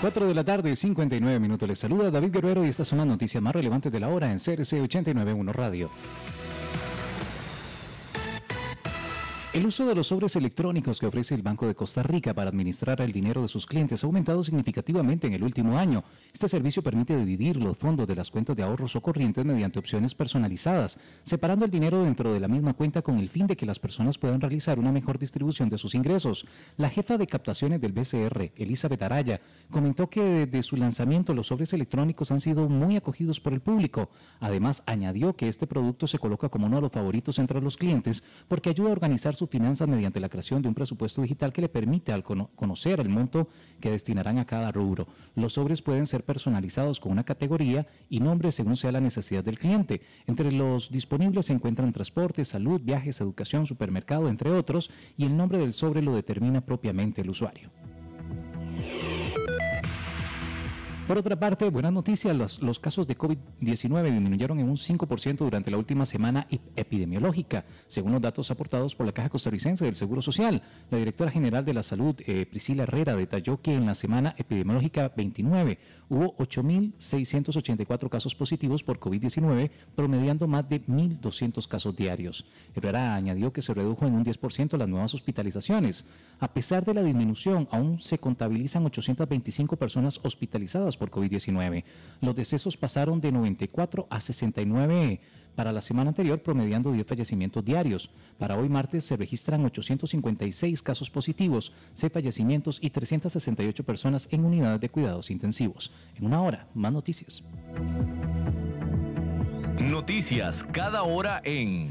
4 de la tarde, 59 minutos. Les saluda David Guerrero y estas son las noticias más relevantes de la hora en CRC 89.1 Radio. El uso de los sobres electrónicos que ofrece el Banco de Costa Rica para administrar el dinero de sus clientes ha aumentado significativamente en el último año. Este servicio permite dividir los fondos de las cuentas de ahorros o corrientes mediante opciones personalizadas, separando el dinero dentro de la misma cuenta con el fin de que las personas puedan realizar una mejor distribución de sus ingresos. La jefa de captaciones del BCR, Elizabeth Araya, comentó que desde su lanzamiento los sobres electrónicos han sido muy acogidos por el público. Además, añadió que este producto se coloca como uno de los favoritos entre los clientes porque ayuda a organizar sus finanzas mediante la creación de un presupuesto digital que le permite al conocer el monto que destinarán a cada rubro. Los sobres pueden ser personalizados con una categoría y nombre según sea la necesidad del cliente. Entre los disponibles se encuentran transporte, salud, viajes, educación, supermercado, entre otros, y el nombre del sobre lo determina propiamente el usuario. Por otra parte, buenas noticias, los, casos de COVID-19 disminuyeron en un 5% durante la última semana epidemiológica, según los datos aportados por la Caja Costarricense del Seguro Social. La directora general de la Salud, eh, Priscila Herrera, detalló que en la semana epidemiológica 29 hubo 8.684 casos positivos por COVID-19, promediando más de 1.200 casos diarios. Herrera añadió que se redujo en un 10% las nuevas hospitalizaciones. A pesar de la disminución, aún se contabilizan 825 personas hospitalizadas por COVID-19. Los decesos pasaron de 94 a 69 para la semana anterior, promediando 10 fallecimientos diarios. Para hoy martes se registran 856 casos positivos, 6 fallecimientos y 368 personas en unidades de cuidados intensivos. En una hora, más noticias. Noticias cada hora en...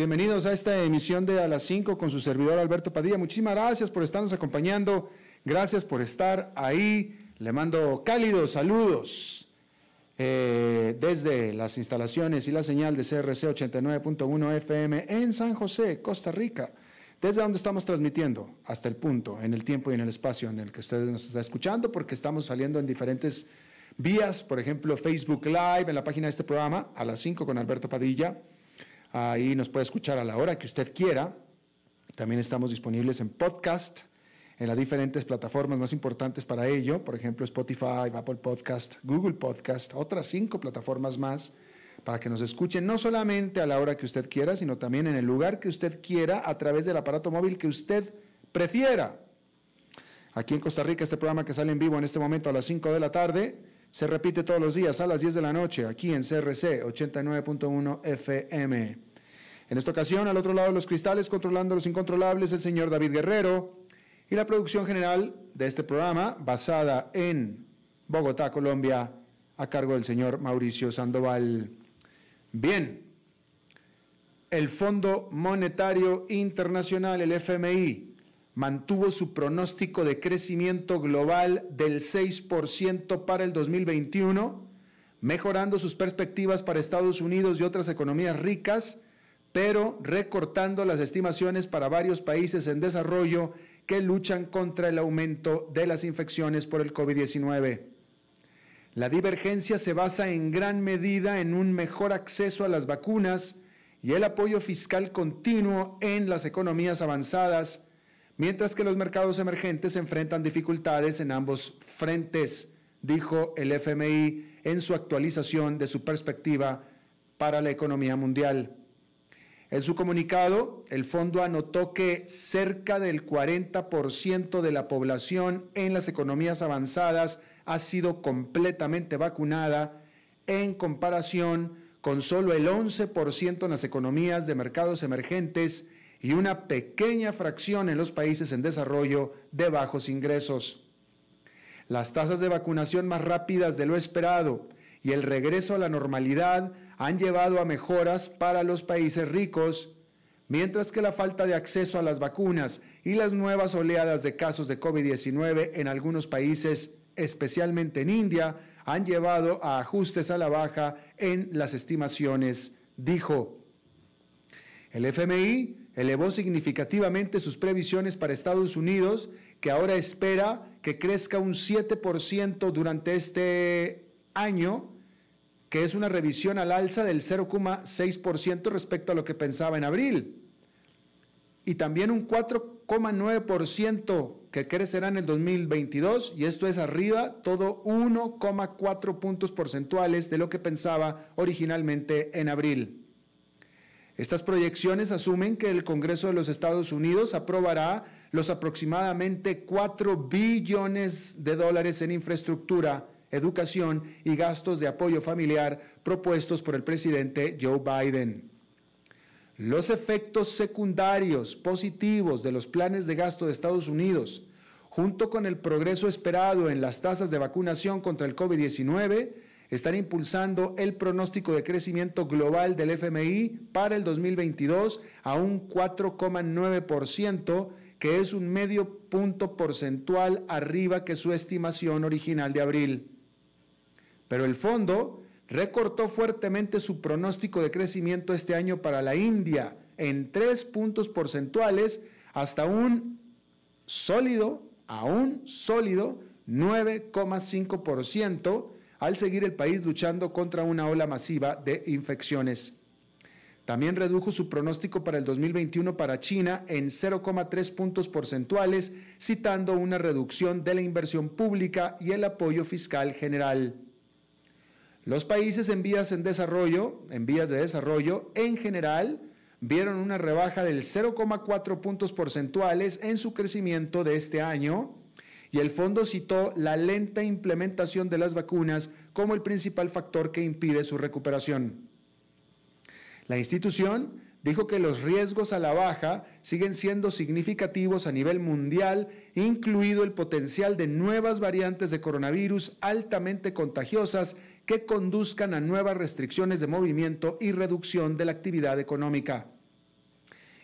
bienvenidos a esta emisión de A las 5 con su servidor Alberto Padilla. Muchísimas gracias por estarnos acompañando, gracias por estar ahí. Le mando cálidos saludos eh, desde las instalaciones y la señal de CRC 89.1 FM en San José, Costa Rica, desde donde estamos transmitiendo hasta el punto, en el tiempo y en el espacio en el que ustedes nos están escuchando, porque estamos saliendo en diferentes vías, por ejemplo, Facebook Live, en la página de este programa, a las 5 con Alberto Padilla. Ahí nos puede escuchar a la hora que usted quiera. También estamos disponibles en podcast, en las diferentes plataformas más importantes para ello, por ejemplo, Spotify, Apple Podcast, Google Podcast, otras cinco plataformas más para que nos escuchen no solamente a la hora que usted quiera, sino también en el lugar que usted quiera a través del aparato móvil que usted prefiera. Aquí en Costa Rica, este programa que sale en vivo en este momento a las 5 de la tarde, se repite todos los días a las 10 de la noche aquí en CRC 89.1 FM. En esta ocasión, al otro lado de los cristales, controlando los incontrolables, el señor David Guerrero y la producción general de este programa, basada en Bogotá, Colombia, a cargo del señor Mauricio Sandoval. Bien, el Fondo Monetario Internacional, el FMI, mantuvo su pronóstico de crecimiento global del 6% para el 2021, mejorando sus perspectivas para Estados Unidos y otras economías ricas, pero recortando las estimaciones para varios países en desarrollo que luchan contra el aumento de las infecciones por el COVID-19. La divergencia se basa en gran medida en un mejor acceso a las vacunas y el apoyo fiscal continuo en las economías avanzadas, mientras que los mercados emergentes enfrentan dificultades en ambos frentes, dijo el FMI en su actualización de su perspectiva para la economía mundial. En su comunicado, el fondo anotó que cerca del 40% de la población en las economías avanzadas ha sido completamente vacunada en comparación con solo el 11% en las economías de mercados emergentes y una pequeña fracción en los países en desarrollo de bajos ingresos. Las tasas de vacunación más rápidas de lo esperado y el regreso a la normalidad han llevado a mejoras para los países ricos, mientras que la falta de acceso a las vacunas y las nuevas oleadas de casos de COVID-19 en algunos países, especialmente en India, han llevado a ajustes a la baja en las estimaciones, dijo. El FMI elevó significativamente sus previsiones para Estados Unidos, que ahora espera que crezca un 7% durante este año, que es una revisión al alza del 0,6% respecto a lo que pensaba en abril. Y también un 4,9% que crecerá en el 2022, y esto es arriba todo 1,4 puntos porcentuales de lo que pensaba originalmente en abril. Estas proyecciones asumen que el Congreso de los Estados Unidos aprobará los aproximadamente 4 billones de dólares en infraestructura, educación y gastos de apoyo familiar propuestos por el presidente Joe Biden. Los efectos secundarios positivos de los planes de gasto de Estados Unidos, junto con el progreso esperado en las tasas de vacunación contra el COVID-19, están impulsando el pronóstico de crecimiento global del FMI para el 2022 a un 4,9%, que es un medio punto porcentual arriba que su estimación original de abril. Pero el fondo recortó fuertemente su pronóstico de crecimiento este año para la India en tres puntos porcentuales hasta un sólido, aún sólido, 9,5% al seguir el país luchando contra una ola masiva de infecciones. También redujo su pronóstico para el 2021 para China en 0,3 puntos porcentuales, citando una reducción de la inversión pública y el apoyo fiscal general. Los países en vías en desarrollo, en vías de desarrollo, en general, vieron una rebaja del 0,4 puntos porcentuales en su crecimiento de este año, y el fondo citó la lenta implementación de las vacunas como el principal factor que impide su recuperación. La institución dijo que los riesgos a la baja siguen siendo significativos a nivel mundial, incluido el potencial de nuevas variantes de coronavirus altamente contagiosas que conduzcan a nuevas restricciones de movimiento y reducción de la actividad económica.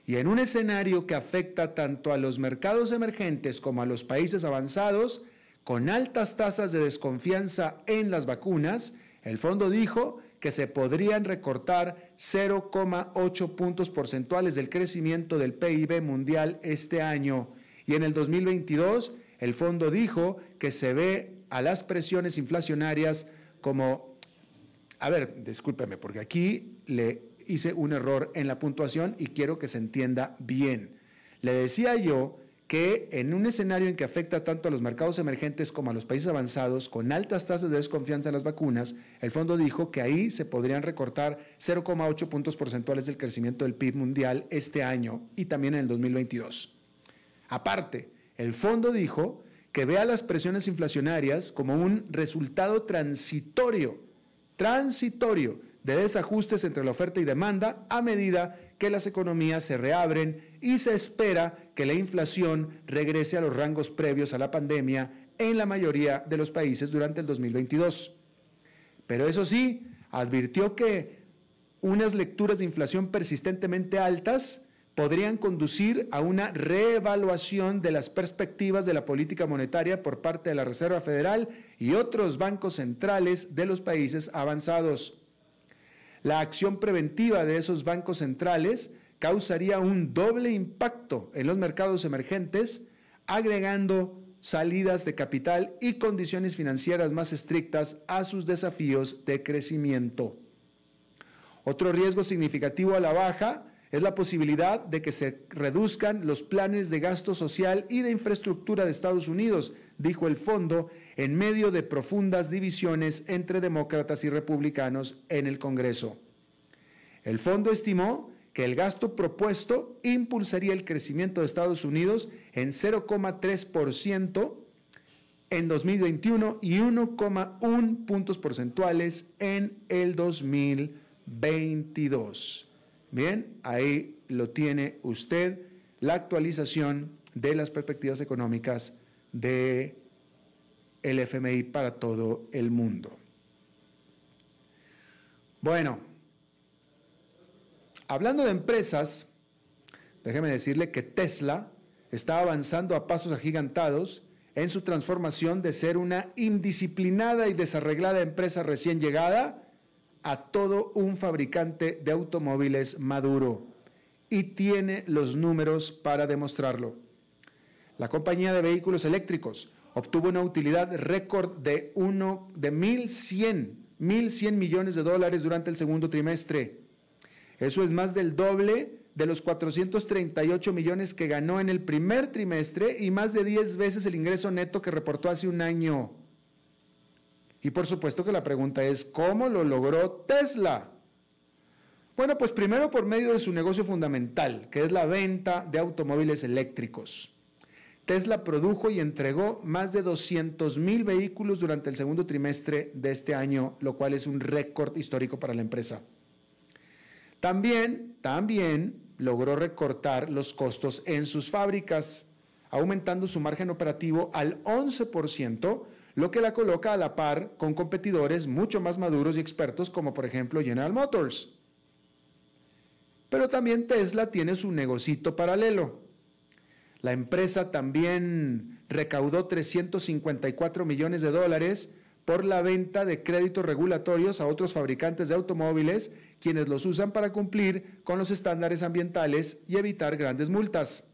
Y en un escenario que afecta tanto a los mercados emergentes como a los países avanzados, con altas tasas de desconfianza en las vacunas, el fondo dijo que se podrían recortar 0,8 puntos porcentuales del crecimiento del PIB mundial este año. Y en el 2022, el fondo dijo que se ve a las presiones inflacionarias como, a ver, discúlpeme, porque aquí le hice un error en la puntuación y quiero que se entienda bien. Le decía yo que en un escenario en que afecta tanto a los mercados emergentes como a los países avanzados, con altas tasas de desconfianza en las vacunas, el fondo dijo que ahí se podrían recortar 0,8 puntos porcentuales del crecimiento del PIB mundial este año y también en el 2022. Aparte, el fondo dijo que vea las presiones inflacionarias como un resultado transitorio, transitorio de desajustes entre la oferta y demanda a medida que las economías se reabren y se espera que la inflación regrese a los rangos previos a la pandemia en la mayoría de los países durante el 2022. Pero eso sí, advirtió que unas lecturas de inflación persistentemente altas podrían conducir a una reevaluación de las perspectivas de la política monetaria por parte de la Reserva Federal y otros bancos centrales de los países avanzados. La acción preventiva de esos bancos centrales causaría un doble impacto en los mercados emergentes, agregando salidas de capital y condiciones financieras más estrictas a sus desafíos de crecimiento. Otro riesgo significativo a la baja es la posibilidad de que se reduzcan los planes de gasto social y de infraestructura de Estados Unidos, dijo el fondo, en medio de profundas divisiones entre demócratas y republicanos en el Congreso. El fondo estimó que el gasto propuesto impulsaría el crecimiento de Estados Unidos en 0,3% en 2021 y 1,1 puntos porcentuales en el 2022. Bien, ahí lo tiene usted, la actualización de las perspectivas económicas de el FMI para todo el mundo. Bueno, Hablando de empresas, déjeme decirle que Tesla está avanzando a pasos agigantados en su transformación de ser una indisciplinada y desarreglada empresa recién llegada a todo un fabricante de automóviles maduro. Y tiene los números para demostrarlo. La compañía de vehículos eléctricos obtuvo una utilidad récord de, uno, de 1.100, 1.100 millones de dólares durante el segundo trimestre eso es más del doble de los 438 millones que ganó en el primer trimestre y más de 10 veces el ingreso neto que reportó hace un año. Y por supuesto que la pregunta es, ¿cómo lo logró Tesla? Bueno, pues primero por medio de su negocio fundamental, que es la venta de automóviles eléctricos. Tesla produjo y entregó más de 200 mil vehículos durante el segundo trimestre de este año, lo cual es un récord histórico para la empresa. También, también logró recortar los costos en sus fábricas, aumentando su margen operativo al 11%, lo que la coloca a la par con competidores mucho más maduros y expertos como por ejemplo General Motors. Pero también Tesla tiene su negocito paralelo. La empresa también recaudó 354 millones de dólares por la venta de créditos regulatorios a otros fabricantes de automóviles quienes los usan para cumplir con los estándares ambientales y evitar grandes multas.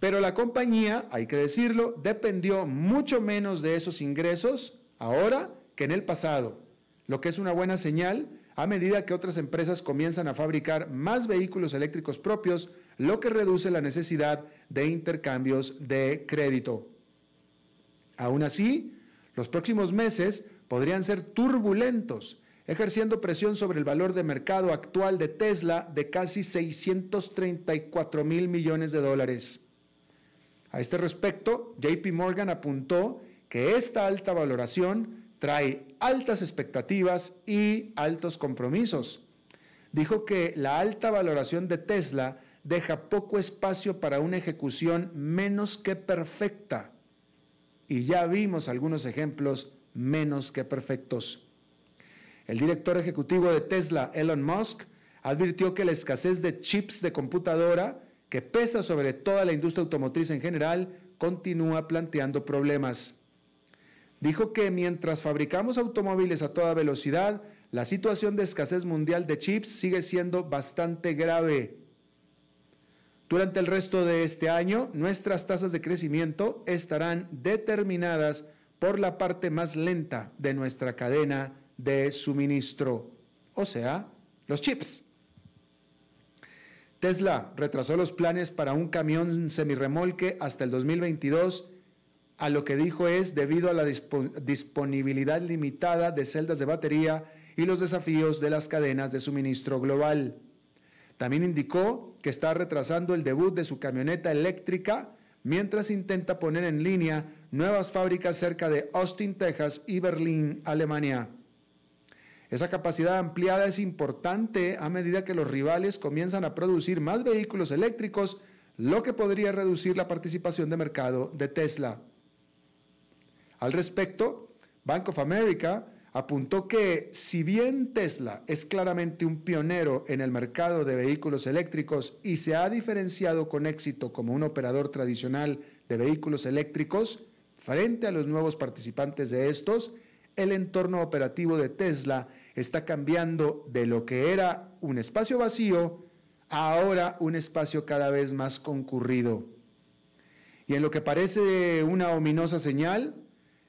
Pero la compañía, hay que decirlo, dependió mucho menos de esos ingresos ahora que en el pasado, lo que es una buena señal a medida que otras empresas comienzan a fabricar más vehículos eléctricos propios, lo que reduce la necesidad de intercambios de crédito. Aún así, los próximos meses podrían ser turbulentos ejerciendo presión sobre el valor de mercado actual de Tesla de casi 634 mil millones de dólares. A este respecto, JP Morgan apuntó que esta alta valoración trae altas expectativas y altos compromisos. Dijo que la alta valoración de Tesla deja poco espacio para una ejecución menos que perfecta. Y ya vimos algunos ejemplos menos que perfectos. El director ejecutivo de Tesla, Elon Musk, advirtió que la escasez de chips de computadora, que pesa sobre toda la industria automotriz en general, continúa planteando problemas. Dijo que mientras fabricamos automóviles a toda velocidad, la situación de escasez mundial de chips sigue siendo bastante grave. Durante el resto de este año, nuestras tasas de crecimiento estarán determinadas por la parte más lenta de nuestra cadena de suministro, o sea, los chips. Tesla retrasó los planes para un camión semirremolque hasta el 2022, a lo que dijo es debido a la disponibilidad limitada de celdas de batería y los desafíos de las cadenas de suministro global. También indicó que está retrasando el debut de su camioneta eléctrica mientras intenta poner en línea nuevas fábricas cerca de Austin, Texas y Berlín, Alemania. Esa capacidad ampliada es importante a medida que los rivales comienzan a producir más vehículos eléctricos, lo que podría reducir la participación de mercado de Tesla. Al respecto, Bank of America apuntó que si bien Tesla es claramente un pionero en el mercado de vehículos eléctricos y se ha diferenciado con éxito como un operador tradicional de vehículos eléctricos, frente a los nuevos participantes de estos, el entorno operativo de Tesla está cambiando de lo que era un espacio vacío a ahora un espacio cada vez más concurrido. Y en lo que parece una ominosa señal,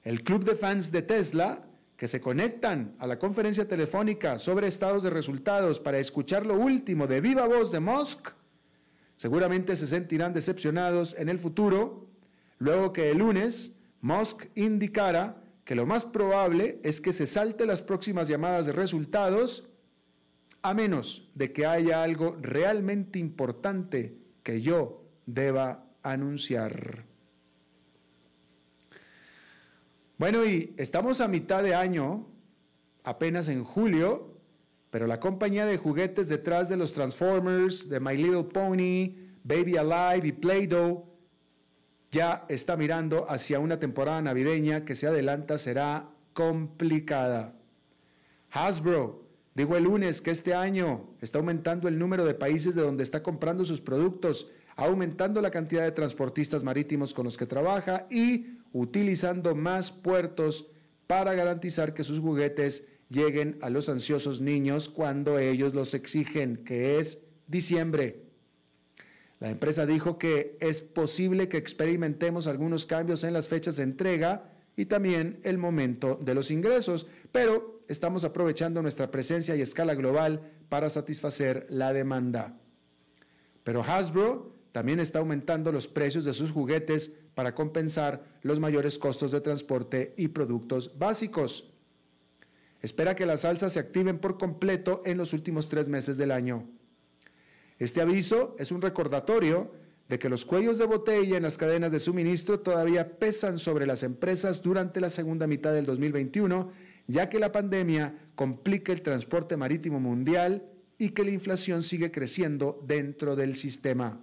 el club de fans de Tesla que se conectan a la conferencia telefónica sobre estados de resultados para escuchar lo último de viva voz de Musk, seguramente se sentirán decepcionados en el futuro, luego que el lunes Musk indicara que lo más probable es que se salte las próximas llamadas de resultados a menos de que haya algo realmente importante que yo deba anunciar. Bueno, y estamos a mitad de año, apenas en julio, pero la compañía de juguetes detrás de los Transformers, de My Little Pony, Baby Alive y Play-Doh ya está mirando hacia una temporada navideña que se adelanta será complicada. Hasbro dijo el lunes que este año está aumentando el número de países de donde está comprando sus productos, aumentando la cantidad de transportistas marítimos con los que trabaja y utilizando más puertos para garantizar que sus juguetes lleguen a los ansiosos niños cuando ellos los exigen, que es diciembre. La empresa dijo que es posible que experimentemos algunos cambios en las fechas de entrega y también el momento de los ingresos, pero estamos aprovechando nuestra presencia y escala global para satisfacer la demanda. Pero Hasbro también está aumentando los precios de sus juguetes para compensar los mayores costos de transporte y productos básicos. Espera que las alzas se activen por completo en los últimos tres meses del año. Este aviso es un recordatorio de que los cuellos de botella en las cadenas de suministro todavía pesan sobre las empresas durante la segunda mitad del 2021, ya que la pandemia complica el transporte marítimo mundial y que la inflación sigue creciendo dentro del sistema.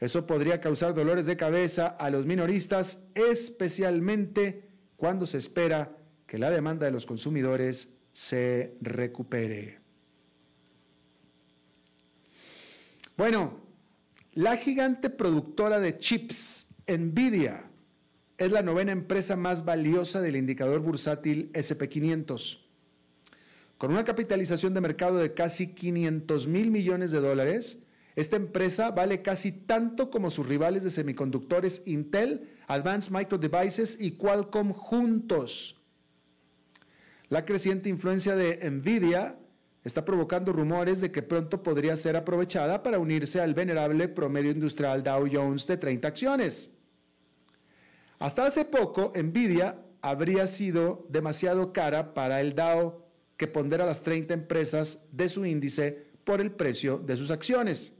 Eso podría causar dolores de cabeza a los minoristas, especialmente cuando se espera que la demanda de los consumidores se recupere. Bueno, la gigante productora de chips, Nvidia, es la novena empresa más valiosa del indicador bursátil SP500. Con una capitalización de mercado de casi 500 mil millones de dólares, esta empresa vale casi tanto como sus rivales de semiconductores Intel, Advanced Micro Devices y Qualcomm juntos. La creciente influencia de Nvidia está provocando rumores de que pronto podría ser aprovechada para unirse al venerable promedio industrial Dow Jones de 30 acciones. Hasta hace poco, Nvidia habría sido demasiado cara para el Dow que pondera las 30 empresas de su índice por el precio de sus acciones.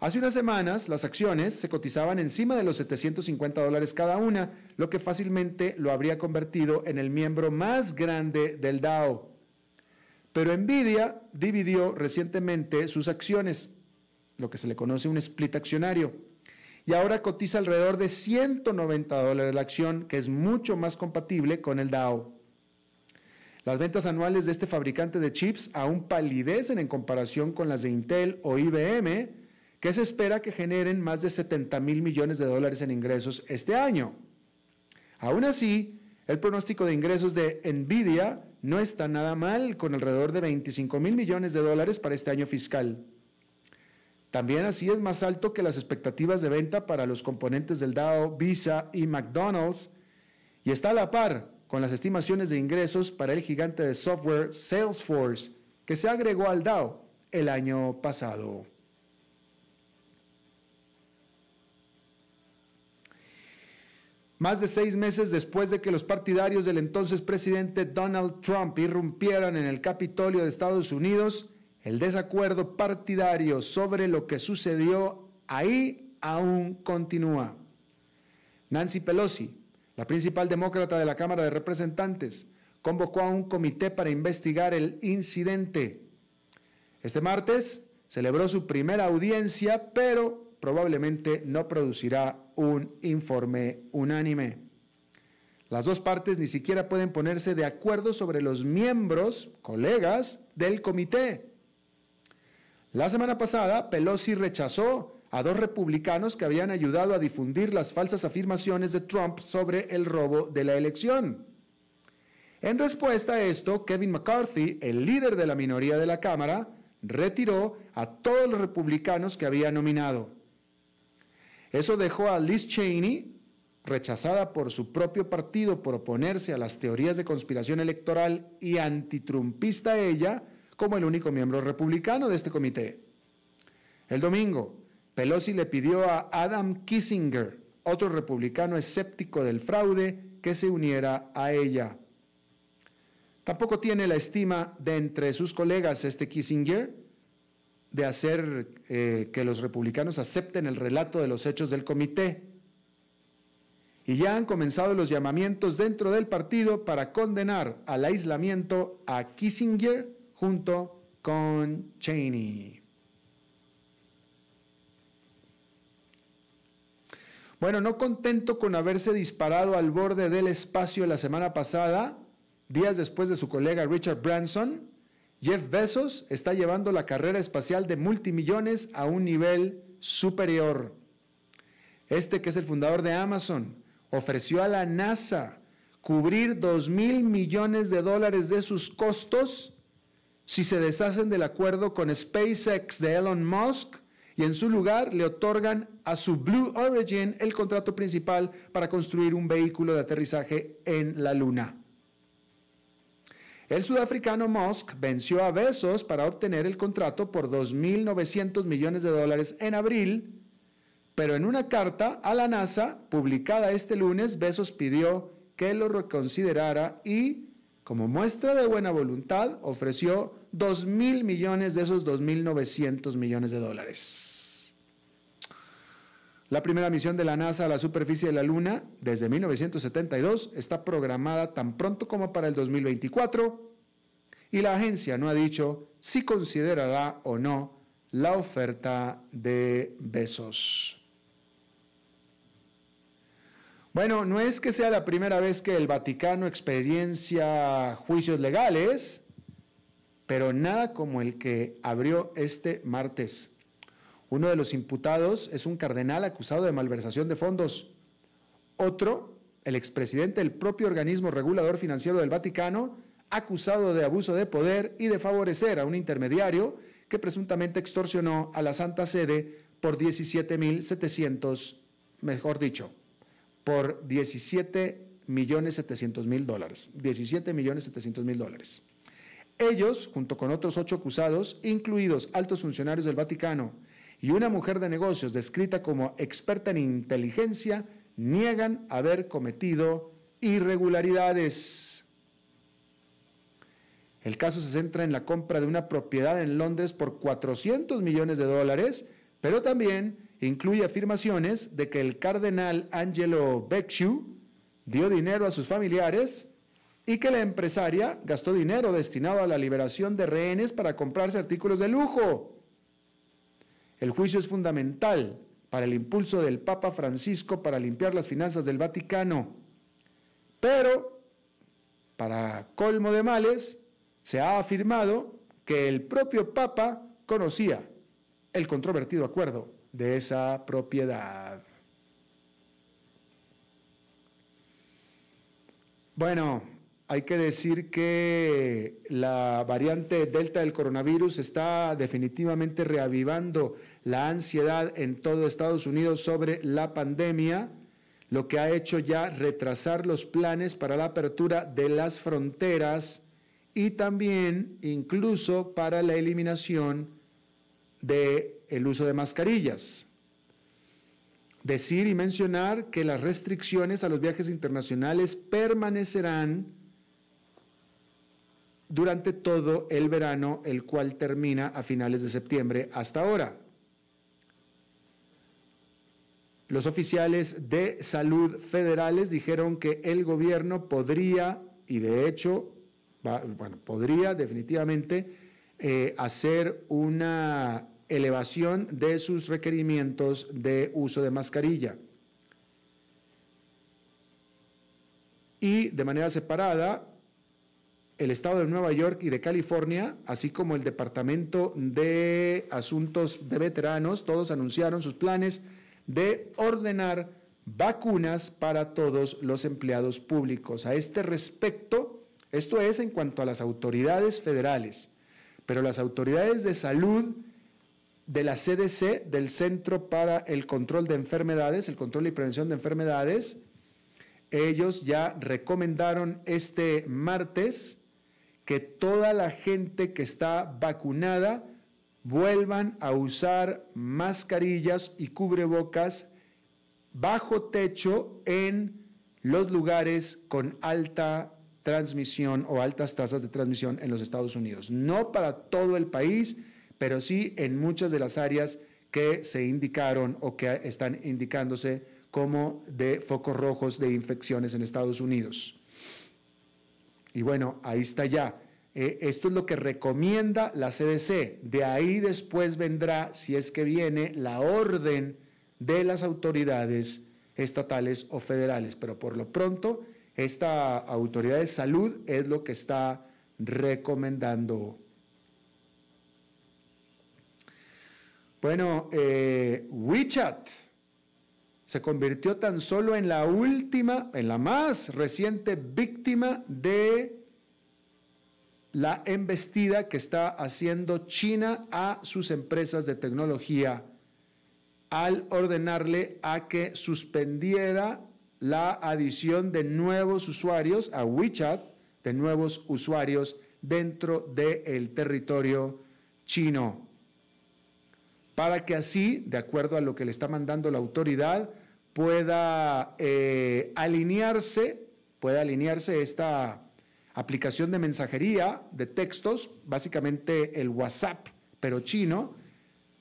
Hace unas semanas las acciones se cotizaban encima de los 750 dólares cada una, lo que fácilmente lo habría convertido en el miembro más grande del Dow. Pero Nvidia dividió recientemente sus acciones, lo que se le conoce un split accionario, y ahora cotiza alrededor de 190 dólares la acción, que es mucho más compatible con el Dow. Las ventas anuales de este fabricante de chips aún palidecen en comparación con las de Intel o IBM, que se espera que generen más de 70 mil millones de dólares en ingresos este año. Aún así, el pronóstico de ingresos de Nvidia no está nada mal, con alrededor de 25 mil millones de dólares para este año fiscal. También así es más alto que las expectativas de venta para los componentes del Dow, Visa y McDonald's, y está a la par con las estimaciones de ingresos para el gigante de software Salesforce, que se agregó al Dow el año pasado. Más de seis meses después de que los partidarios del entonces presidente Donald Trump irrumpieran en el Capitolio de Estados Unidos, el desacuerdo partidario sobre lo que sucedió ahí aún continúa. Nancy Pelosi, la principal demócrata de la Cámara de Representantes, convocó a un comité para investigar el incidente. Este martes celebró su primera audiencia, pero probablemente no producirá un informe unánime. Las dos partes ni siquiera pueden ponerse de acuerdo sobre los miembros, colegas, del comité. La semana pasada, Pelosi rechazó a dos republicanos que habían ayudado a difundir las falsas afirmaciones de Trump sobre el robo de la elección. En respuesta a esto, Kevin McCarthy, el líder de la minoría de la Cámara, retiró a todos los republicanos que había nominado. Eso dejó a Liz Cheney, rechazada por su propio partido por oponerse a las teorías de conspiración electoral y antitrumpista ella, como el único miembro republicano de este comité. El domingo, Pelosi le pidió a Adam Kissinger, otro republicano escéptico del fraude, que se uniera a ella. Tampoco tiene la estima de entre sus colegas este Kissinger de hacer eh, que los republicanos acepten el relato de los hechos del comité. Y ya han comenzado los llamamientos dentro del partido para condenar al aislamiento a Kissinger junto con Cheney. Bueno, no contento con haberse disparado al borde del espacio la semana pasada, días después de su colega Richard Branson, Jeff Bezos está llevando la carrera espacial de multimillones a un nivel superior. Este, que es el fundador de Amazon, ofreció a la NASA cubrir 2 mil millones de dólares de sus costos si se deshacen del acuerdo con SpaceX de Elon Musk y en su lugar le otorgan a su Blue Origin el contrato principal para construir un vehículo de aterrizaje en la Luna. El sudafricano Musk venció a Bezos para obtener el contrato por 2.900 millones de dólares en abril, pero en una carta a la NASA publicada este lunes, Bezos pidió que lo reconsiderara y, como muestra de buena voluntad, ofreció 2.000 millones de esos 2.900 millones de dólares. La primera misión de la NASA a la superficie de la Luna desde 1972 está programada tan pronto como para el 2024 y la agencia no ha dicho si considerará o no la oferta de Besos. Bueno, no es que sea la primera vez que el Vaticano experiencia juicios legales, pero nada como el que abrió este martes. Uno de los imputados es un cardenal acusado de malversación de fondos. Otro, el expresidente del propio organismo regulador financiero del Vaticano, acusado de abuso de poder y de favorecer a un intermediario que presuntamente extorsionó a la Santa Sede por 17.700, mejor dicho, por 17 millones 700 mil dólares. 17 millones 700 mil dólares. Ellos, junto con otros ocho acusados, incluidos altos funcionarios del Vaticano, y una mujer de negocios descrita como experta en inteligencia niegan haber cometido irregularidades. El caso se centra en la compra de una propiedad en Londres por 400 millones de dólares, pero también incluye afirmaciones de que el cardenal Angelo Becciu dio dinero a sus familiares y que la empresaria gastó dinero destinado a la liberación de rehenes para comprarse artículos de lujo. El juicio es fundamental para el impulso del Papa Francisco para limpiar las finanzas del Vaticano. Pero, para colmo de males, se ha afirmado que el propio Papa conocía el controvertido acuerdo de esa propiedad. Bueno, hay que decir que la variante Delta del coronavirus está definitivamente reavivando la ansiedad en todo Estados Unidos sobre la pandemia, lo que ha hecho ya retrasar los planes para la apertura de las fronteras y también incluso para la eliminación del el uso de mascarillas. Decir y mencionar que las restricciones a los viajes internacionales permanecerán durante todo el verano, el cual termina a finales de septiembre hasta ahora. Los oficiales de salud federales dijeron que el gobierno podría, y de hecho, bueno, podría definitivamente eh, hacer una elevación de sus requerimientos de uso de mascarilla. y de manera separada el estado de Nueva York y de California, así como el Departamento de Asuntos de Veteranos, todos anunciaron sus planes de ordenar vacunas para todos los empleados públicos. A este respecto, esto es en cuanto a las autoridades federales, pero las autoridades de salud de la CDC, del Centro para el Control de Enfermedades, el Control y Prevención de Enfermedades, ellos ya recomendaron este martes que toda la gente que está vacunada vuelvan a usar mascarillas y cubrebocas bajo techo en los lugares con alta transmisión o altas tasas de transmisión en los Estados Unidos. No para todo el país, pero sí en muchas de las áreas que se indicaron o que están indicándose como de focos rojos de infecciones en Estados Unidos. Y bueno, ahí está ya. Eh, esto es lo que recomienda la CDC. De ahí después vendrá, si es que viene, la orden de las autoridades estatales o federales. Pero por lo pronto, esta autoridad de salud es lo que está recomendando. Bueno, eh, WeChat se convirtió tan solo en la última, en la más reciente víctima de la embestida que está haciendo China a sus empresas de tecnología al ordenarle a que suspendiera la adición de nuevos usuarios a WeChat, de nuevos usuarios dentro del territorio chino, para que así, de acuerdo a lo que le está mandando la autoridad, pueda eh, alinearse, pueda alinearse esta aplicación de mensajería de textos, básicamente el WhatsApp, pero chino,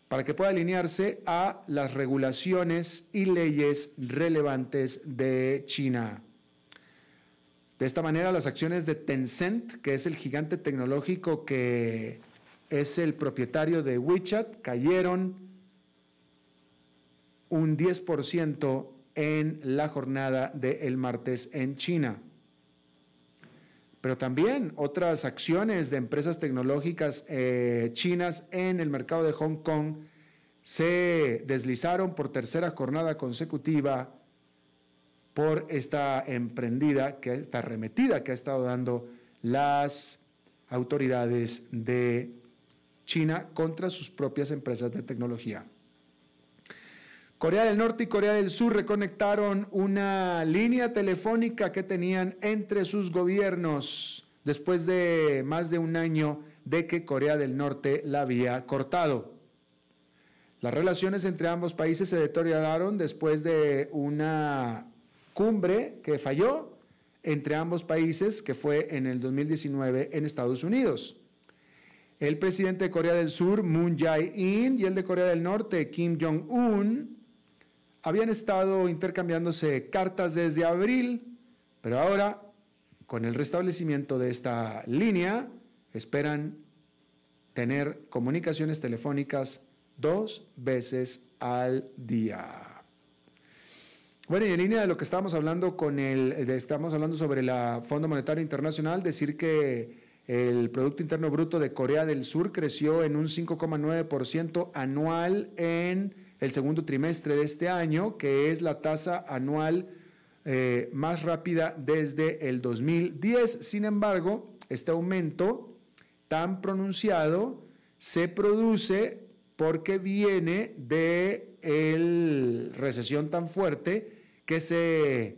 para que pueda alinearse a las regulaciones y leyes relevantes de China. De esta manera, las acciones de Tencent, que es el gigante tecnológico que es el propietario de WeChat, cayeron un 10% en la jornada del martes en China. Pero también otras acciones de empresas tecnológicas eh, chinas en el mercado de Hong Kong se deslizaron por tercera jornada consecutiva por esta emprendida, que, esta arremetida que ha estado dando las autoridades de China contra sus propias empresas de tecnología. Corea del Norte y Corea del Sur reconectaron una línea telefónica que tenían entre sus gobiernos después de más de un año de que Corea del Norte la había cortado. Las relaciones entre ambos países se deterioraron después de una cumbre que falló entre ambos países, que fue en el 2019 en Estados Unidos. El presidente de Corea del Sur, Moon Jae-in, y el de Corea del Norte, Kim Jong-un, habían estado intercambiándose cartas desde abril, pero ahora, con el restablecimiento de esta línea, esperan tener comunicaciones telefónicas dos veces al día. Bueno, y en línea de lo que estábamos hablando con el, estamos hablando sobre el Fondo Monetario Internacional, decir que el Producto Interno Bruto de Corea del Sur creció en un 5,9% anual en el segundo trimestre de este año, que es la tasa anual eh, más rápida desde el 2010. Sin embargo, este aumento tan pronunciado se produce porque viene de la recesión tan fuerte que se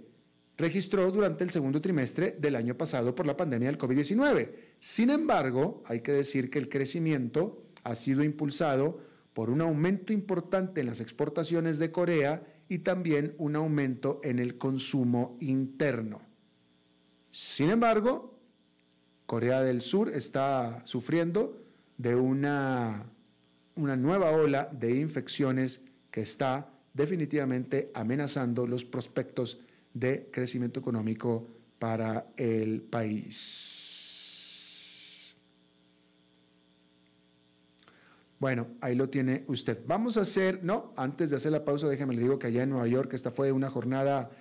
registró durante el segundo trimestre del año pasado por la pandemia del COVID-19. Sin embargo, hay que decir que el crecimiento ha sido impulsado por un aumento importante en las exportaciones de Corea y también un aumento en el consumo interno. Sin embargo, Corea del Sur está sufriendo de una, una nueva ola de infecciones que está definitivamente amenazando los prospectos de crecimiento económico para el país. Bueno, ahí lo tiene usted. Vamos a hacer, no, antes de hacer la pausa, déjeme le digo que allá en Nueva York esta fue una jornada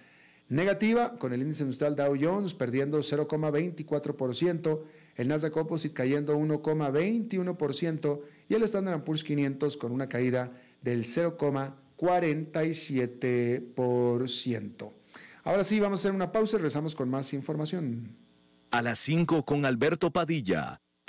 negativa, con el índice industrial Dow Jones perdiendo 0,24%, el Nasdaq Composite cayendo 1,21% y el Standard Poor's 500 con una caída del 0,47%. Ahora sí, vamos a hacer una pausa y regresamos con más información. A las 5 con Alberto Padilla,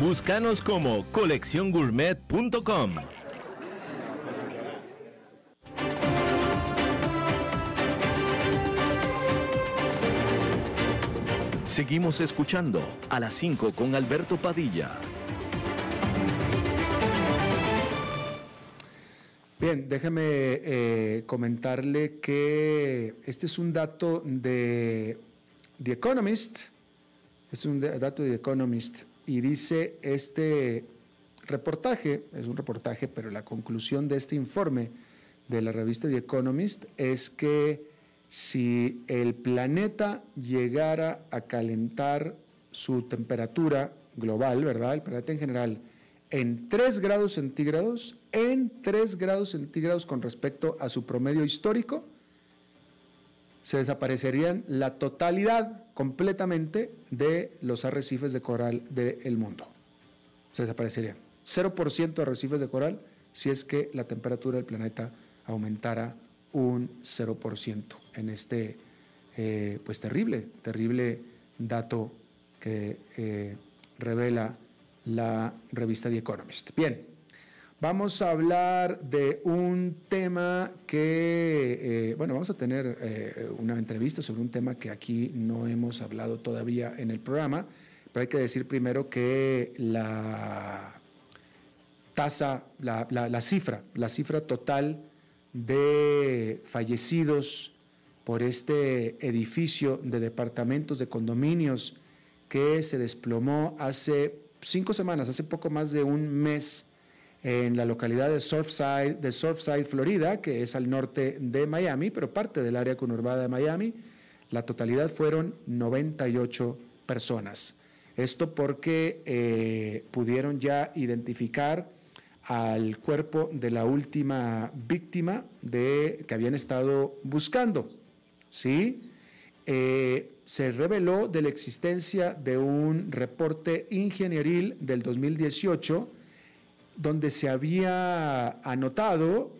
Búscanos como colecciongourmet.com. Seguimos escuchando a las 5 con Alberto Padilla. Bien, déjeme eh, comentarle que este es un dato de The Economist, es un dato de The Economist y dice este reportaje, es un reportaje, pero la conclusión de este informe de la revista The Economist es que si el planeta llegara a calentar su temperatura global, ¿verdad? El planeta en general, en 3 grados centígrados, en 3 grados centígrados con respecto a su promedio histórico, se desaparecerían la totalidad completamente de los arrecifes de coral del mundo. Se desaparecerían. 0% de arrecifes de coral si es que la temperatura del planeta aumentara un 0% en este eh, pues terrible, terrible dato que eh, revela la revista The Economist. Bien, Vamos a hablar de un tema que, eh, bueno, vamos a tener eh, una entrevista sobre un tema que aquí no hemos hablado todavía en el programa, pero hay que decir primero que la tasa, la, la cifra, la cifra total de fallecidos por este edificio de departamentos, de condominios que se desplomó hace cinco semanas, hace poco más de un mes en la localidad de Surfside, de Surfside, Florida, que es al norte de Miami, pero parte del área conurbada de Miami. La totalidad fueron 98 personas. Esto porque eh, pudieron ya identificar al cuerpo de la última víctima de, que habían estado buscando. ¿sí? Eh, se reveló de la existencia de un reporte ingenieril del 2018 donde se había anotado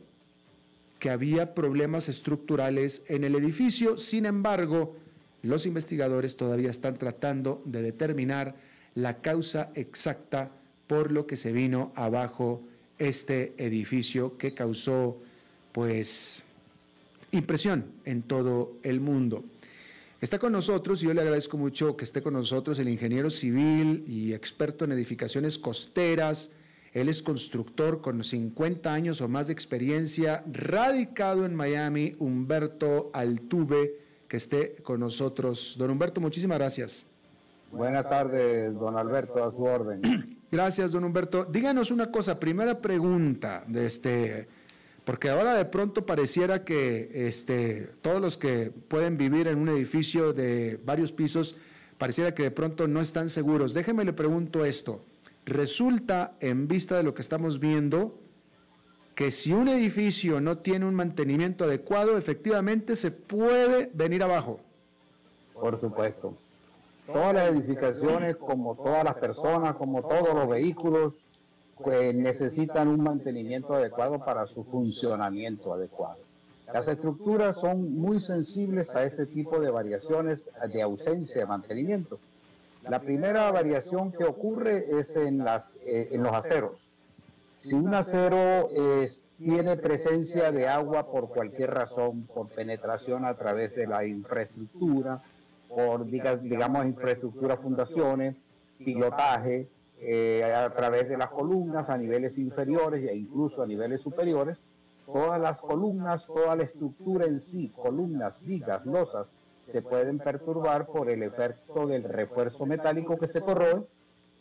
que había problemas estructurales en el edificio, sin embargo, los investigadores todavía están tratando de determinar la causa exacta por lo que se vino abajo este edificio que causó pues impresión en todo el mundo. Está con nosotros y yo le agradezco mucho que esté con nosotros el ingeniero civil y experto en edificaciones costeras, él es constructor con 50 años o más de experiencia, radicado en Miami, Humberto Altuve, que esté con nosotros. Don Humberto, muchísimas gracias. Buenas tardes, don Alberto, a su orden. Gracias, don Humberto. Díganos una cosa, primera pregunta de este, porque ahora de pronto pareciera que este, todos los que pueden vivir en un edificio de varios pisos pareciera que de pronto no están seguros. Déjeme le pregunto esto. Resulta, en vista de lo que estamos viendo, que si un edificio no tiene un mantenimiento adecuado, efectivamente se puede venir abajo. Por supuesto. Todas las edificaciones, como todas las personas, como todos los vehículos, necesitan un mantenimiento adecuado para su funcionamiento adecuado. Las estructuras son muy sensibles a este tipo de variaciones de ausencia de mantenimiento. La primera variación que ocurre es en, eh, los aceros. Si un acero tiene presencia de agua por cualquier razón, por penetración a través de la infraestructura, por digamos infraestructura, fundaciones, pilotaje, eh, a través de las columnas a niveles inferiores e incluso a niveles superiores, todas las columnas, toda la estructura en sí, columnas, vigas, losas, se pueden perturbar por el efecto del refuerzo metálico que se corroe,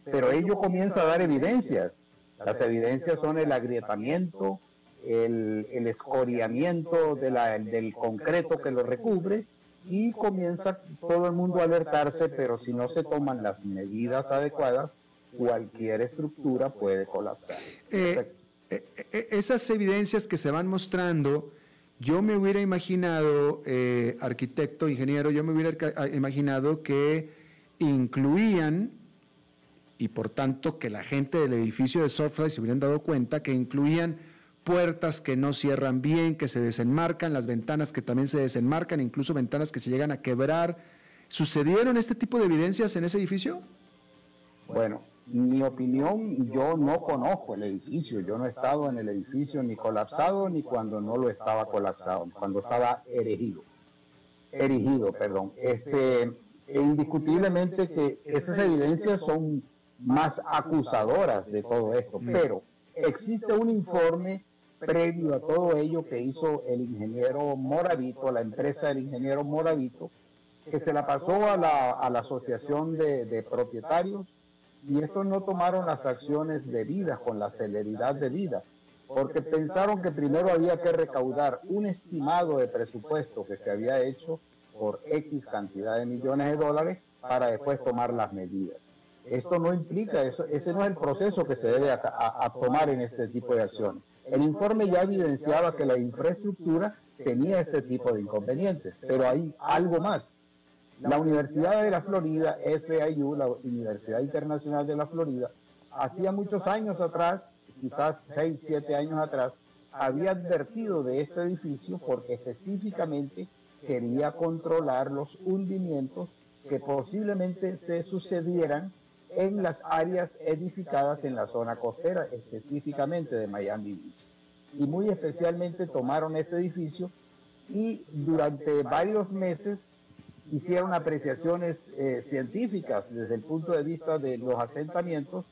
pero ello comienza a dar evidencias. Las evidencias son el agrietamiento, el, escoriamiento del concreto que lo recubre y comienza todo el mundo a alertarse, pero si no se toman las medidas adecuadas, cualquier estructura puede colapsar. Eh, eh, eh, esas evidencias que se van mostrando, yo me hubiera imaginado, arquitecto, ingeniero, yo me hubiera imaginado que incluían, y por tanto que la gente del edificio de Software se hubieran dado cuenta, que incluían puertas que no cierran bien, que se desenmarcan, las ventanas que también se desenmarcan, incluso ventanas que se llegan a quebrar. ¿Sucedieron este tipo de evidencias en ese edificio? Bueno, mi opinión, yo no conozco el edificio, yo no he estado en el edificio ni colapsado ni cuando no lo estaba colapsado, cuando estaba erigido. Erigido, perdón. Este, e indiscutiblemente que esas evidencias son más acusadoras de todo esto, pero existe un informe previo a todo ello que hizo el ingeniero Moravito, la empresa del ingeniero Moravito, que se la pasó a la, asociación de, propietarios y estos no tomaron las acciones debidas con la celeridad debida, porque pensaron que primero había que recaudar un estimado de presupuesto que se había hecho por X cantidad de millones de dólares para después tomar las medidas. Esto no implica, eso, ese no es el proceso que se debe a tomar en este tipo de acciones. El informe ya evidenciaba que la infraestructura tenía este tipo de inconvenientes, pero hay algo más. La Universidad de la Florida, FIU, la Universidad Internacional de la Florida, hacía muchos años atrás, quizás 6, 7 años atrás, había advertido de este edificio porque específicamente quería controlar los hundimientos que posiblemente se sucedieran en las áreas edificadas en la zona costera, específicamente de Miami Beach. Y muy especialmente tomaron este edificio y durante varios meses hicieron apreciaciones eh, científicas desde el punto de vista de los asentamientos